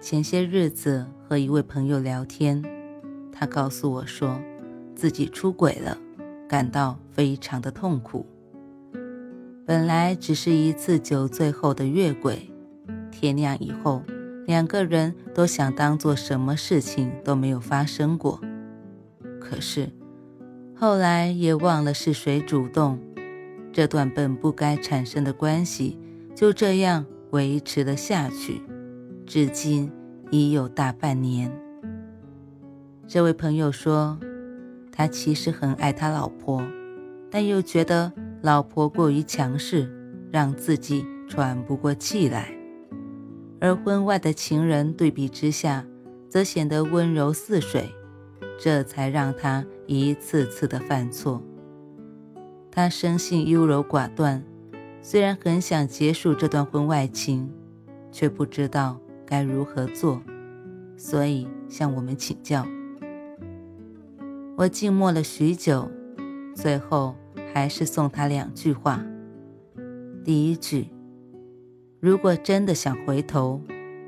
前些日子和一位朋友聊天，他告诉我说，自己出轨了，感到非常的痛苦。本来只是一次酒醉后的越轨，天亮以后，两个人都想当做什么事情都没有发生过。可是后来也忘了是谁主动，这段本不该产生的关系就这样维持了下去，至今。已有大半年。这位朋友说，他其实很爱他老婆，但又觉得老婆过于强势，让自己喘不过气来。而婚外的情人对比之下，则显得温柔似水，这才让他一次次的犯错。他生性优柔寡断，虽然很想结束这段婚外情，却不知道。该如何做？所以向我们请教。我静默了许久，最后还是送他两句话。第一句：如果真的想回头，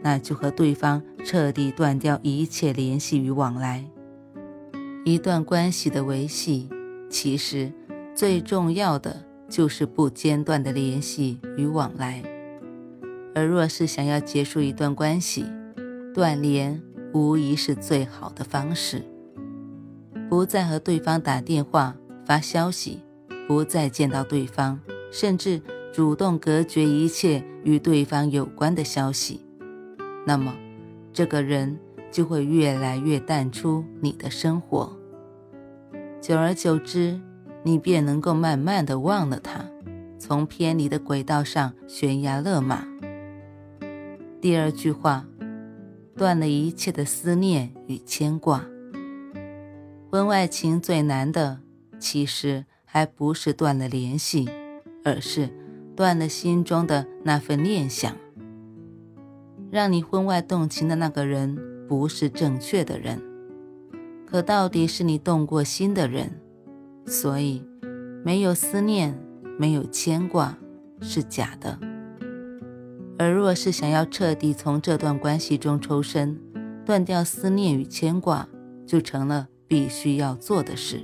那就和对方彻底断掉一切联系与往来。一段关系的维系，其实最重要的就是不间断的联系与往来。而若是想要结束一段关系，断联无疑是最好的方式。不再和对方打电话、发消息，不再见到对方，甚至主动隔绝一切与对方有关的消息，那么这个人就会越来越淡出你的生活。久而久之，你便能够慢慢的忘了他，从偏离的轨道上悬崖勒马。第二句话，断了一切的思念与牵挂。婚外情最难的，其实还不是断了联系，而是断了心中的那份念想。让你婚外动情的那个人，不是正确的人，可到底是你动过心的人。所以，没有思念，没有牵挂，是假的。而若是想要彻底从这段关系中抽身，断掉思念与牵挂，就成了必须要做的事。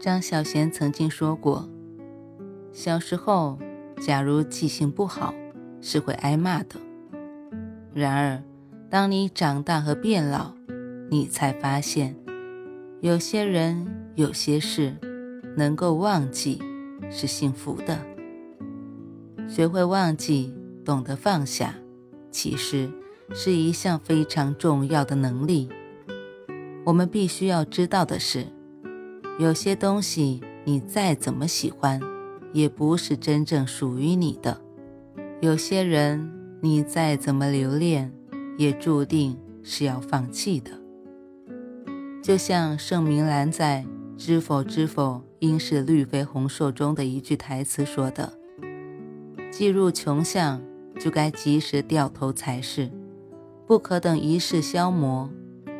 张小娴曾经说过，小时候假如记性不好，是会挨骂的。然而，当你长大和变老，你才发现，有些人、有些事，能够忘记，是幸福的。学会忘记。懂得放下，其实是一项非常重要的能力。我们必须要知道的是，有些东西你再怎么喜欢，也不是真正属于你的；有些人你再怎么留恋，也注定是要放弃的。就像盛明兰在《知否知否，应是绿肥红瘦》中的一句台词说的：“既入穷巷。”就该及时掉头才是，不可等一世消磨，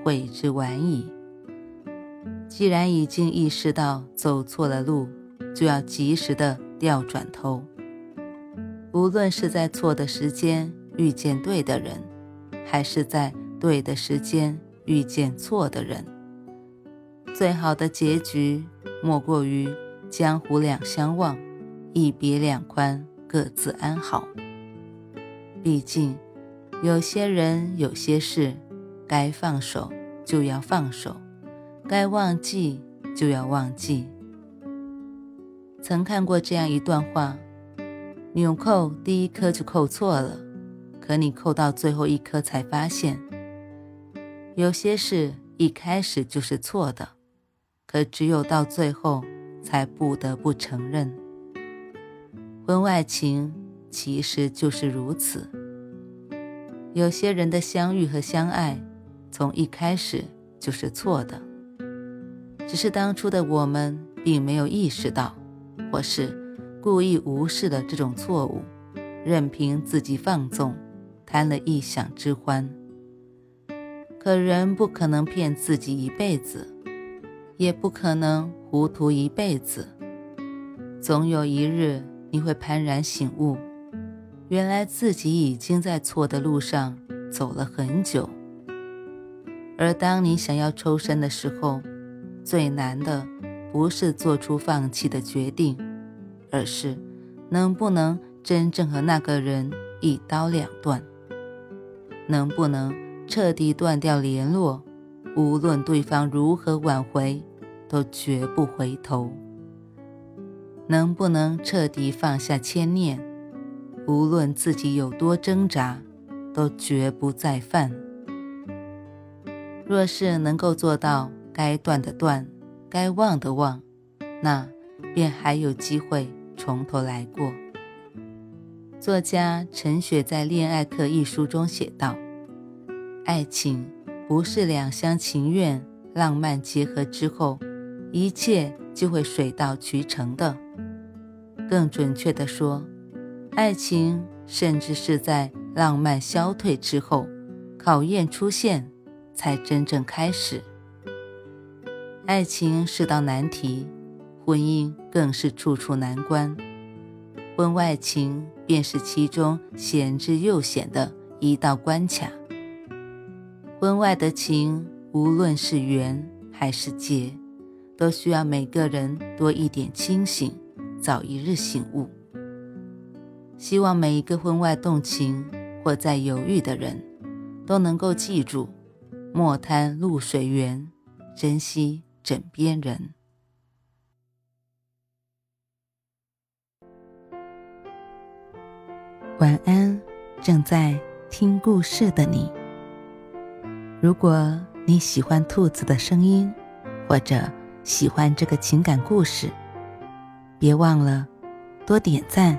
悔之晚矣。既然已经意识到走错了路，就要及时的调转头。无论是在错的时间遇见对的人，还是在对的时间遇见错的人，最好的结局莫过于江湖两相望，一别两宽，各自安好。毕竟，有些人、有些事，该放手就要放手，该忘记就要忘记。曾看过这样一段话：纽扣第一颗就扣错了，可你扣到最后一颗才发现，有些事一开始就是错的，可只有到最后才不得不承认。婚外情。其实就是如此。有些人的相遇和相爱，从一开始就是错的，只是当初的我们并没有意识到，或是故意无视了这种错误，任凭自己放纵，贪了一想之欢。可人不可能骗自己一辈子，也不可能糊涂一辈子。总有一日，你会幡然醒悟，原来自己已经在错的路上走了很久。而当你想要抽身的时候，最难的不是做出放弃的决定，而是能不能真正和那个人一刀两断，能不能彻底断掉联络，无论对方如何挽回，都绝不回头。能不能彻底放下牵念？无论自己有多挣扎，都绝不再犯。若是能够做到该断的断，该忘的忘，那便还有机会从头来过。作家陈雪在《恋爱课》一书中写道：“爱情不是两厢情愿、浪漫结合之后，一切就会水到渠成的。”更准确地说，爱情甚至是在浪漫消退之后，考验出现，才真正开始。爱情是道难题，婚姻更是处处难关。婚外情便是其中险之又险的一道关卡。婚外的情，无论是缘还是劫，都需要每个人多一点清醒。早一日醒悟。希望每一个婚外动情或在犹豫的人，都能够记住：莫贪露水缘，珍惜枕边人。晚安，正在听故事的你。如果你喜欢兔子的声音，或者喜欢这个情感故事。别忘了多点赞、